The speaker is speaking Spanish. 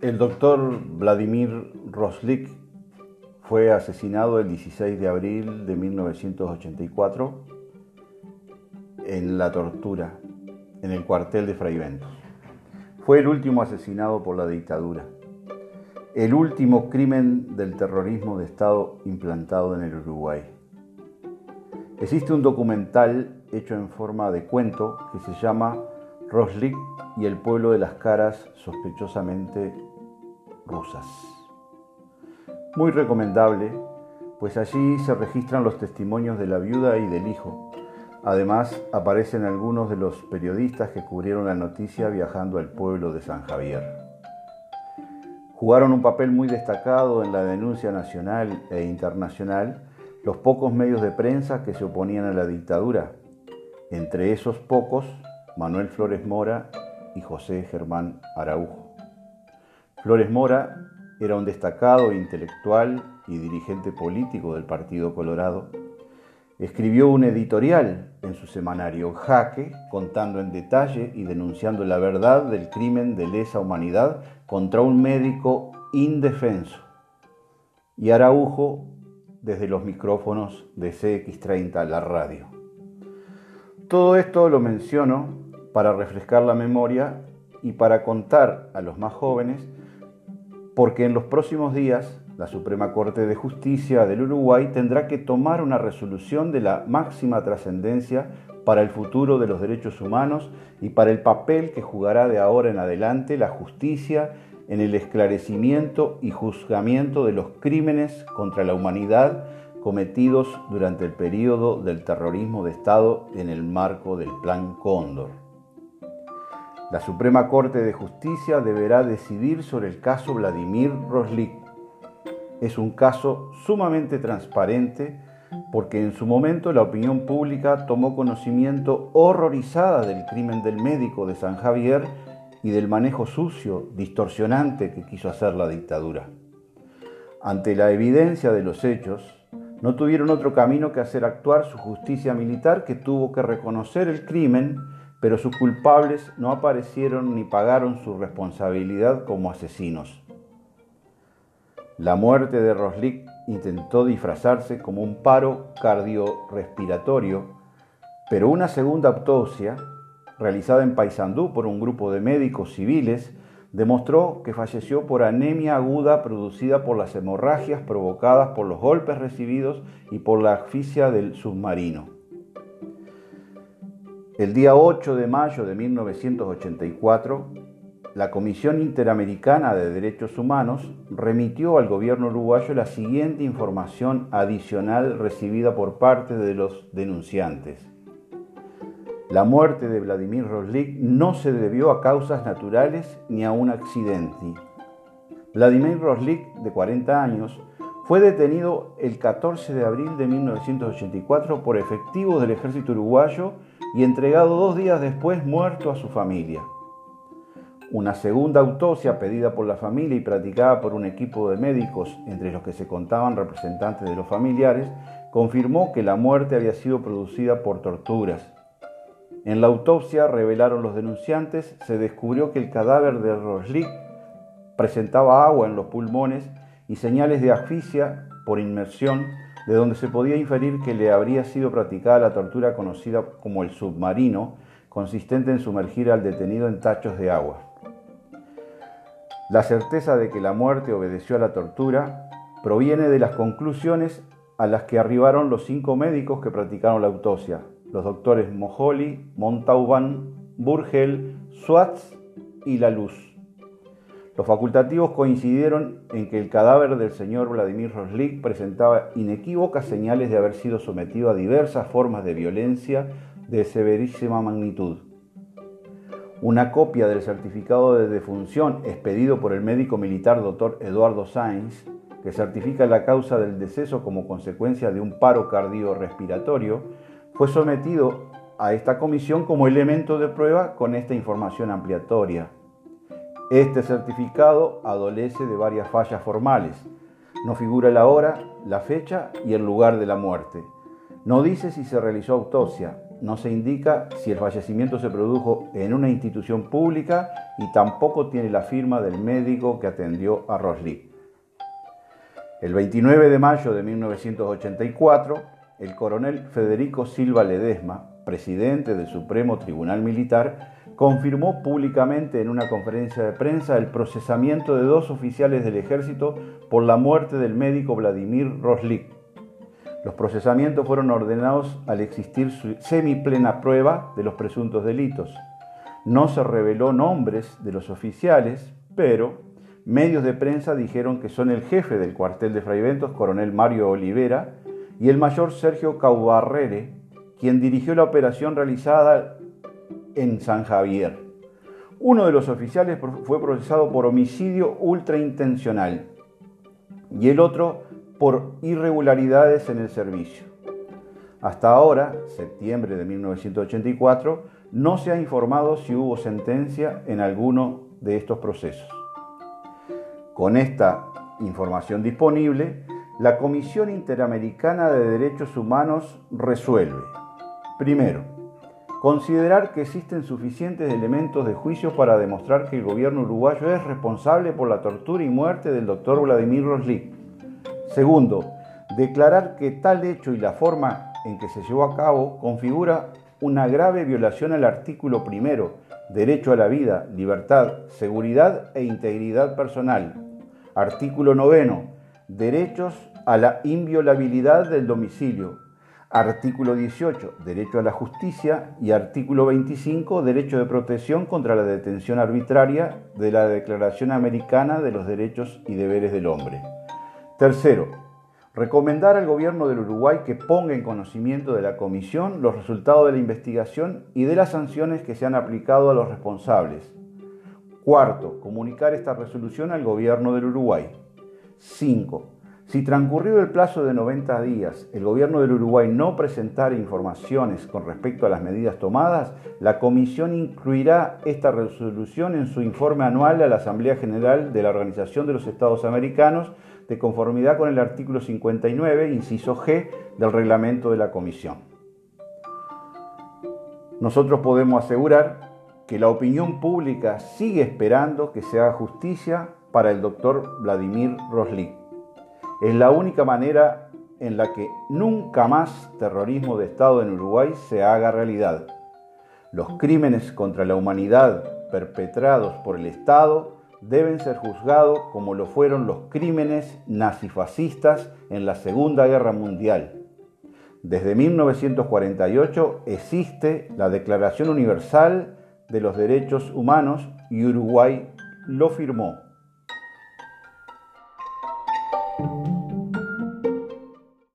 El doctor Vladimir Roslik fue asesinado el 16 de abril de 1984 en la tortura, en el cuartel de Fray Ventos. Fue el último asesinado por la dictadura, el último crimen del terrorismo de Estado implantado en el Uruguay. Existe un documental hecho en forma de cuento que se llama Roslik y el pueblo de las caras sospechosamente rusas. Muy recomendable, pues allí se registran los testimonios de la viuda y del hijo. Además, aparecen algunos de los periodistas que cubrieron la noticia viajando al pueblo de San Javier. Jugaron un papel muy destacado en la denuncia nacional e internacional los pocos medios de prensa que se oponían a la dictadura. Entre esos pocos, Manuel Flores Mora y José Germán Araujo. Flores Mora era un destacado intelectual y dirigente político del Partido Colorado. Escribió un editorial en su semanario Jaque, contando en detalle y denunciando la verdad del crimen de lesa humanidad contra un médico indefenso. Y Araujo desde los micrófonos de CX30, la radio. Todo esto lo menciono para refrescar la memoria y para contar a los más jóvenes porque en los próximos días la Suprema Corte de Justicia del Uruguay tendrá que tomar una resolución de la máxima trascendencia para el futuro de los derechos humanos y para el papel que jugará de ahora en adelante la justicia en el esclarecimiento y juzgamiento de los crímenes contra la humanidad cometidos durante el periodo del terrorismo de Estado en el marco del Plan Cóndor. La Suprema Corte de Justicia deberá decidir sobre el caso Vladimir Roslik. Es un caso sumamente transparente porque en su momento la opinión pública tomó conocimiento horrorizada del crimen del médico de San Javier y del manejo sucio, distorsionante que quiso hacer la dictadura. Ante la evidencia de los hechos, no tuvieron otro camino que hacer actuar su justicia militar que tuvo que reconocer el crimen pero sus culpables no aparecieron ni pagaron su responsabilidad como asesinos. La muerte de Roslik intentó disfrazarse como un paro cardiorrespiratorio, pero una segunda autopsia, realizada en Paysandú por un grupo de médicos civiles, demostró que falleció por anemia aguda producida por las hemorragias provocadas por los golpes recibidos y por la asfixia del submarino. El día 8 de mayo de 1984, la Comisión Interamericana de Derechos Humanos remitió al gobierno uruguayo la siguiente información adicional recibida por parte de los denunciantes. La muerte de Vladimir Roslik no se debió a causas naturales ni a un accidente. Vladimir Roslik, de 40 años, fue detenido el 14 de abril de 1984 por efectivos del ejército uruguayo y entregado dos días después muerto a su familia. Una segunda autopsia pedida por la familia y practicada por un equipo de médicos, entre los que se contaban representantes de los familiares, confirmó que la muerte había sido producida por torturas. En la autopsia, revelaron los denunciantes, se descubrió que el cadáver de Roslik presentaba agua en los pulmones y señales de asfixia por inmersión de donde se podía inferir que le habría sido practicada la tortura conocida como el submarino, consistente en sumergir al detenido en tachos de agua. La certeza de que la muerte obedeció a la tortura proviene de las conclusiones a las que arribaron los cinco médicos que practicaron la autopsia, los doctores Mojoli, Montauban, Burgel, Swartz y La Luz. Los facultativos coincidieron en que el cadáver del señor Vladimir Roslik presentaba inequívocas señales de haber sido sometido a diversas formas de violencia de severísima magnitud. Una copia del certificado de defunción expedido por el médico militar doctor Eduardo Sainz, que certifica la causa del deceso como consecuencia de un paro cardiorrespiratorio, fue sometido a esta comisión como elemento de prueba con esta información ampliatoria. Este certificado adolece de varias fallas formales. No figura la hora, la fecha y el lugar de la muerte. No dice si se realizó autopsia. no se indica si el fallecimiento se produjo en una institución pública y tampoco tiene la firma del médico que atendió a Rosli. El 29 de mayo de 1984, el coronel Federico Silva Ledesma, presidente del Supremo Tribunal Militar, confirmó públicamente en una conferencia de prensa el procesamiento de dos oficiales del ejército por la muerte del médico Vladimir Roslik los procesamientos fueron ordenados al existir semiplena prueba de los presuntos delitos. No se reveló nombres de los oficiales, pero medios de prensa dijeron que son el jefe del cuartel de Fraiventos, coronel Mario Olivera, y el mayor Sergio Caubarrere, quien dirigió la operación realizada en San Javier. Uno de los oficiales fue procesado por homicidio ultraintencional y el otro por irregularidades en el servicio. Hasta ahora, septiembre de 1984, no se ha informado si hubo sentencia en alguno de estos procesos. Con esta información disponible, la Comisión Interamericana de Derechos Humanos resuelve, primero, considerar que existen suficientes elementos de juicio para demostrar que el gobierno uruguayo es responsable por la tortura y muerte del doctor Vladimir Roslik, Segundo, declarar que tal hecho y la forma en que se llevó a cabo configura una grave violación al artículo primero, derecho a la vida, libertad, seguridad e integridad personal. Artículo noveno, derechos a la inviolabilidad del domicilio. Artículo 18, derecho a la justicia. Y artículo 25, derecho de protección contra la detención arbitraria de la Declaración Americana de los Derechos y Deberes del Hombre. Tercero, recomendar al gobierno del Uruguay que ponga en conocimiento de la comisión los resultados de la investigación y de las sanciones que se han aplicado a los responsables. Cuarto, comunicar esta resolución al gobierno del Uruguay. Cinco, si transcurrido el plazo de 90 días el gobierno del Uruguay no presentara informaciones con respecto a las medidas tomadas, la Comisión incluirá esta resolución en su informe anual a la Asamblea General de la Organización de los Estados Americanos de conformidad con el artículo 59, inciso G, del reglamento de la Comisión. Nosotros podemos asegurar que la opinión pública sigue esperando que se haga justicia para el doctor Vladimir Roslik. Es la única manera en la que nunca más terrorismo de Estado en Uruguay se haga realidad. Los crímenes contra la humanidad perpetrados por el Estado deben ser juzgados como lo fueron los crímenes nazifascistas en la Segunda Guerra Mundial. Desde 1948 existe la Declaración Universal de los Derechos Humanos y Uruguay lo firmó.